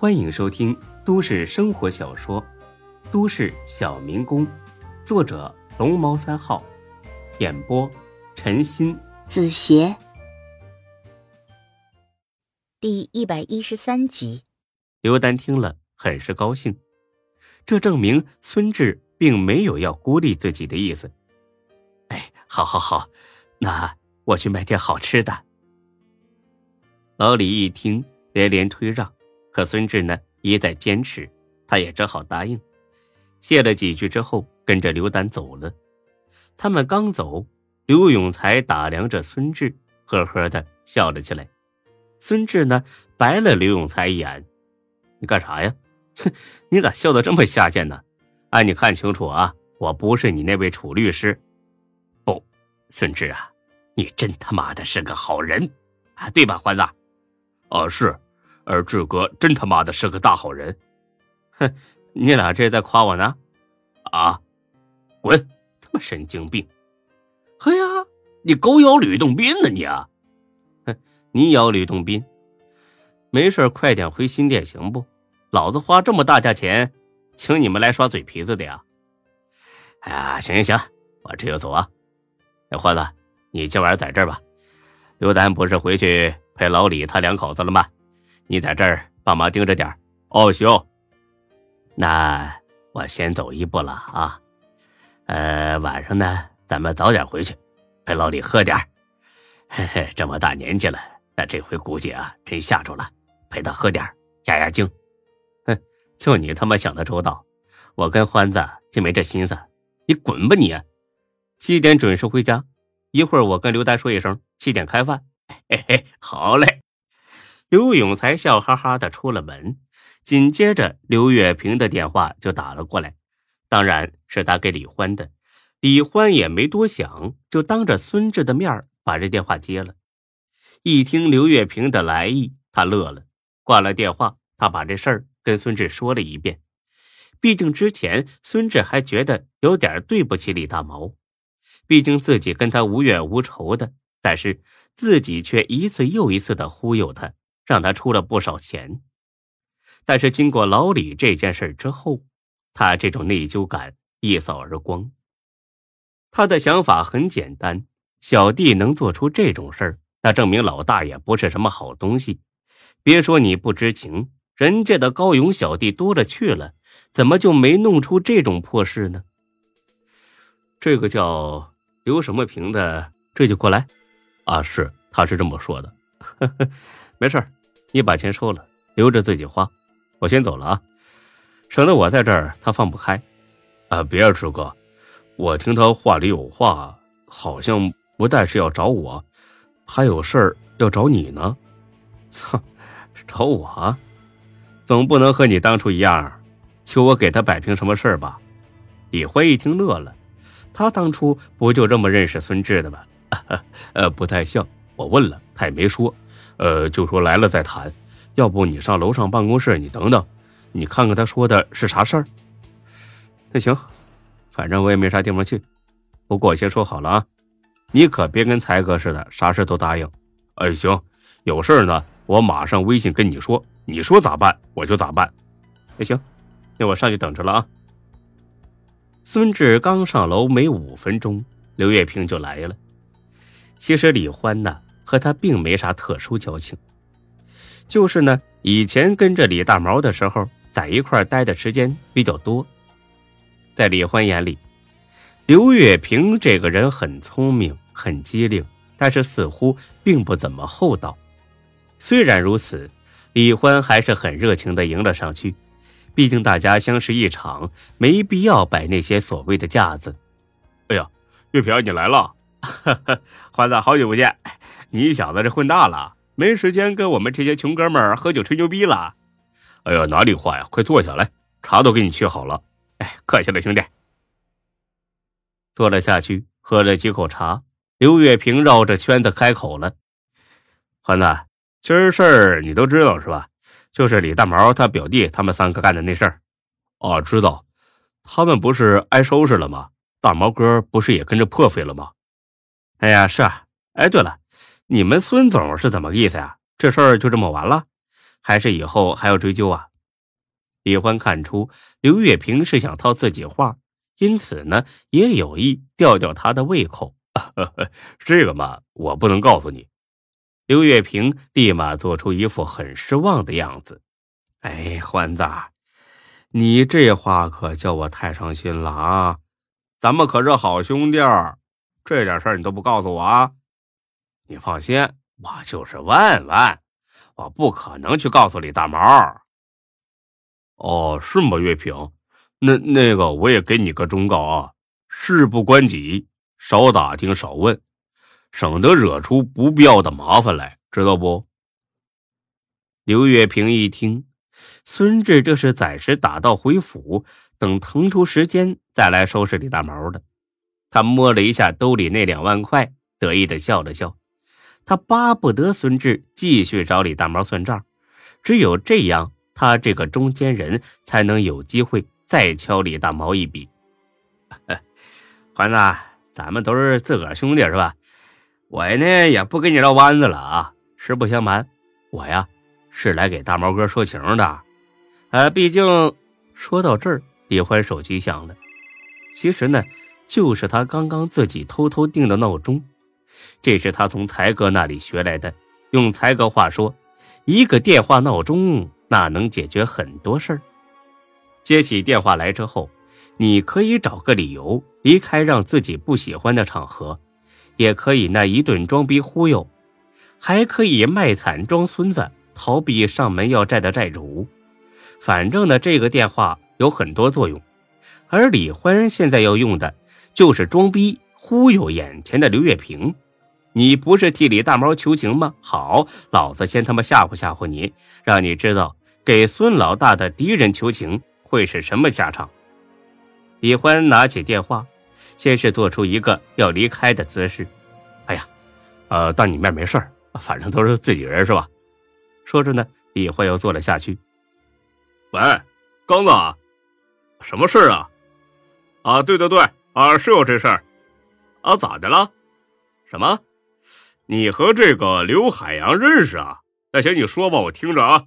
欢迎收听都市生活小说《都市小民工》，作者龙猫三号，演播陈鑫、子邪，第一百一十三集。刘丹听了很是高兴，这证明孙志并没有要孤立自己的意思。哎，好好好，那我去买点好吃的。老李一听，连连推让，可孙志呢一再坚持，他也只好答应。谢了几句之后，跟着刘丹走了。他们刚走，刘永才打量着孙志，呵呵的笑了起来。孙志呢白了刘永才一眼：“你干啥呀？哼，你咋笑得这么下贱呢？哎，你看清楚啊，我不是你那位楚律师。不，孙志啊，你真他妈的是个好人啊，对吧，欢子？”哦，是，而志哥真他妈的是个大好人，哼，你俩这在夸我呢？啊，滚！他妈神经病！嘿呀，你狗咬吕洞宾呢你啊？哼，你咬吕洞宾？没事，快点回新店行不？老子花这么大价钱，请你们来耍嘴皮子的呀！哎呀，行行行，我这就走啊。哎，欢子，你今晚在这儿吧。刘丹不是回去？陪老李他两口子了吗？你在这儿帮忙盯着点哦，行。那我先走一步了啊。呃，晚上呢，咱们早点回去，陪老李喝点嘿嘿，这么大年纪了，那这回估计啊，真吓着了，陪他喝点压压惊。哼，就你他妈想的周到，我跟欢子就没这心思。你滚吧你！七点准时回家，一会儿我跟刘丹说一声，七点开饭。嘿嘿，好嘞！刘永才笑哈哈的出了门，紧接着刘月平的电话就打了过来，当然是打给李欢的。李欢也没多想，就当着孙志的面把这电话接了。一听刘月平的来意，他乐了，挂了电话。他把这事儿跟孙志说了一遍，毕竟之前孙志还觉得有点对不起李大毛，毕竟自己跟他无怨无仇的，但是。自己却一次又一次的忽悠他，让他出了不少钱。但是经过老李这件事之后，他这种内疚感一扫而光。他的想法很简单：小弟能做出这种事儿，那证明老大也不是什么好东西。别说你不知情，人家的高勇小弟多了去了，怎么就没弄出这种破事呢？这个叫刘什么平的，这就过来。啊，是，他是这么说的。呵 呵没事你把钱收了，留着自己花。我先走了啊，省得我在这儿他放不开。啊，别，志哥，我听他话里有话，好像不但是要找我，还有事儿要找你呢。操，找我？总不能和你当初一样，求我给他摆平什么事儿吧？李辉一听乐了，他当初不就这么认识孙志的吗？呃，不太像。我问了，他也没说。呃，就说来了再谈。要不你上楼上办公室，你等等，你看看他说的是啥事儿。那行，反正我也没啥地方去。不过我先说好了啊，你可别跟才哥似的，啥事都答应。哎，行，有事呢，我马上微信跟你说。你说咋办，我就咋办。那行，那我上去等着了啊。孙志刚上楼没五分钟，刘月平就来了。其实李欢呢和他并没啥特殊交情，就是呢以前跟着李大毛的时候在一块待的时间比较多。在李欢眼里，刘月平这个人很聪明、很机灵，但是似乎并不怎么厚道。虽然如此，李欢还是很热情的迎了上去。毕竟大家相识一场，没必要摆那些所谓的架子。哎呀，月平你来了。哈哈，欢子，好久不见！你小子这混大了，没时间跟我们这些穷哥们儿喝酒吹牛逼了。哎呦，哪里话呀，快坐下来，茶都给你沏好了。哎，客气了，兄弟。坐了下去，喝了几口茶，刘月平绕着圈子开口了：“欢子，今儿事儿你都知道是吧？就是李大毛他表弟他们三个干的那事儿。哦，知道。他们不是挨收拾了吗？大毛哥不是也跟着破费了吗？”哎呀，是啊，哎，对了，你们孙总是怎么个意思呀？这事儿就这么完了，还是以后还要追究啊？李欢看出刘月平是想套自己话，因此呢，也有意吊吊他的胃口。这个嘛，我不能告诉你。刘月平立马做出一副很失望的样子。哎，欢子，你这话可叫我太伤心了啊！咱们可是好兄弟儿，这点事儿你都不告诉我啊？你放心，我就是问问，我不可能去告诉李大毛。哦，是吗，月平？那那个，我也给你个忠告啊，事不关己，少打听，少问。省得惹出不必要的麻烦来，知道不？刘月平一听，孙志这是暂时打道回府，等腾出时间再来收拾李大毛的。他摸了一下兜里那两万块，得意的笑了笑。他巴不得孙志继续找李大毛算账，只有这样，他这个中间人才能有机会再敲李大毛一笔。环子，咱们都是自个儿兄弟，是吧？我呢也不跟你绕弯子了啊！实不相瞒，我呀是来给大毛哥说情的。呃，毕竟说到这儿，李欢手机响了。其实呢，就是他刚刚自己偷偷定的闹钟。这是他从才哥那里学来的。用才哥话说，一个电话闹钟那能解决很多事儿。接起电话来之后，你可以找个理由离开让自己不喜欢的场合。也可以那一顿装逼忽悠，还可以卖惨装孙子，逃避上门要债的债主。反正呢，这个电话有很多作用，而李欢现在要用的就是装逼忽悠眼前的刘月平。你不是替李大毛求情吗？好，老子先他妈吓唬吓唬你，让你知道给孙老大的敌人求情会是什么下场。李欢拿起电话。先是做出一个要离开的姿势，哎呀，呃，当你面没事反正都是自己人是吧？说着呢，李欢又坐了下去。喂，刚子，什么事啊？啊，对对对，啊，是有这事儿，啊，咋的了？什么？你和这个刘海洋认识啊？那行，你说吧，我听着啊。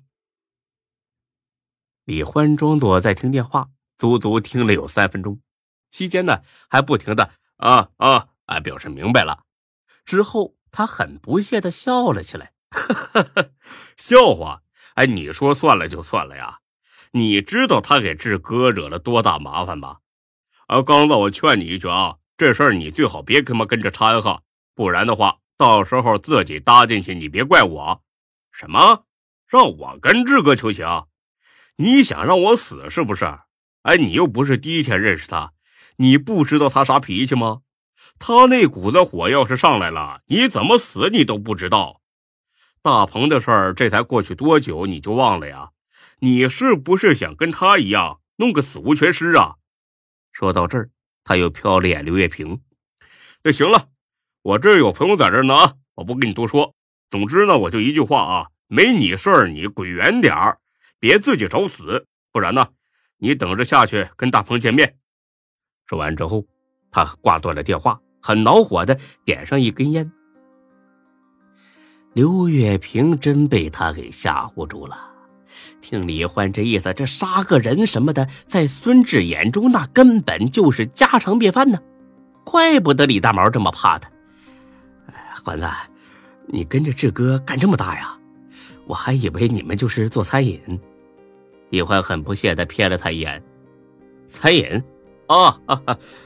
李欢装作在听电话，足足听了有三分钟。期间呢，还不停的啊啊啊表示明白了。之后他很不屑的笑了起来，笑话！哎，你说算了就算了呀？你知道他给志哥惹了多大麻烦吗？啊，刚子，我劝你一句啊，这事儿你最好别他妈跟着掺和，不然的话，到时候自己搭进去，你别怪我。什么？让我跟志哥求情？你想让我死是不是？哎，你又不是第一天认识他。你不知道他啥脾气吗？他那股子火要是上来了，你怎么死你都不知道。大鹏的事儿这才过去多久，你就忘了呀？你是不是想跟他一样弄个死无全尸啊？说到这儿，他又瞟了眼刘月平。那行了，我这有朋友在这呢啊，我不跟你多说。总之呢，我就一句话啊，没你事儿，你滚远点儿，别自己找死。不然呢，你等着下去跟大鹏见面。说完之后，他挂断了电话，很恼火的点上一根烟。刘月平真被他给吓唬住了。听李欢这意思，这杀个人什么的，在孙志眼中那根本就是家常便饭呢。怪不得李大毛这么怕他。欢子，你跟着志哥干这么大呀？我还以为你们就是做餐饮。李欢很不屑的瞥了他一眼，餐饮。哦，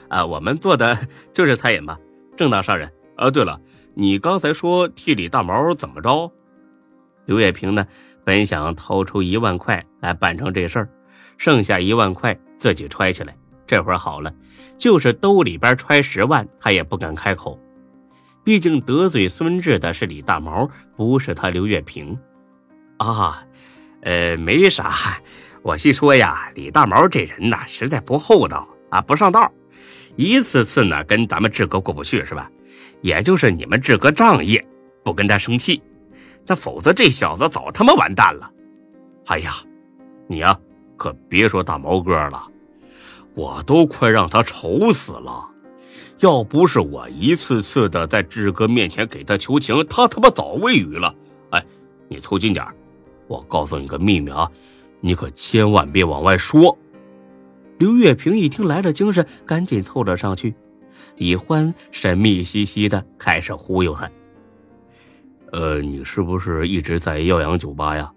啊，我们做的就是餐饮嘛，正当商人。啊，对了，你刚才说替李大毛怎么着？刘月平呢，本想掏出一万块来办成这事儿，剩下一万块自己揣起来。这会儿好了，就是兜里边揣十万，他也不敢开口。毕竟得罪孙志的是李大毛，不是他刘月平。啊，呃，没啥。我细说呀，李大毛这人呐，实在不厚道。啊，不上道，一次次呢跟咱们志哥过不去是吧？也就是你们志哥仗义，不跟他生气，那否则这小子早他妈完蛋了。哎呀，你呀可别说大毛哥了，我都快让他愁死了。要不是我一次次的在志哥面前给他求情，他他妈早喂鱼了。哎，你凑近点我告诉你个秘密啊，你可千万别往外说。刘月平一听来了精神，赶紧凑了上去。李欢神秘兮兮的开始忽悠他：“呃，你是不是一直在耀阳酒吧呀？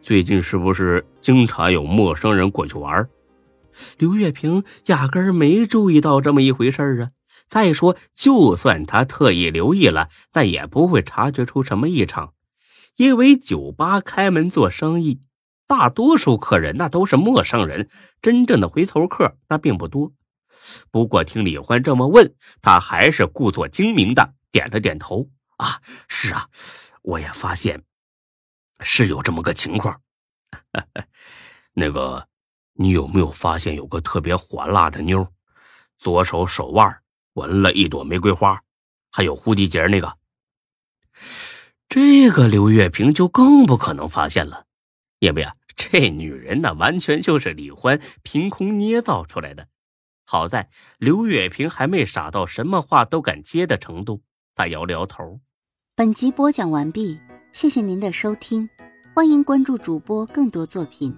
最近是不是经常有陌生人过去玩？”刘月平压根儿没注意到这么一回事啊！再说，就算他特意留意了，那也不会察觉出什么异常，因为酒吧开门做生意。大多数客人那都是陌生人，真正的回头客那并不多。不过听李欢这么问，他还是故作精明的点了点头。啊，是啊，我也发现是有这么个情况。那个，你有没有发现有个特别火辣的妞，左手手腕纹了一朵玫瑰花，还有蝴蝶结那个？这个刘月平就更不可能发现了。因为啊，这女人呢，完全就是李欢凭空捏造出来的。好在刘月平还没傻到什么话都敢接的程度，他摇了摇头。本集播讲完毕，谢谢您的收听，欢迎关注主播更多作品。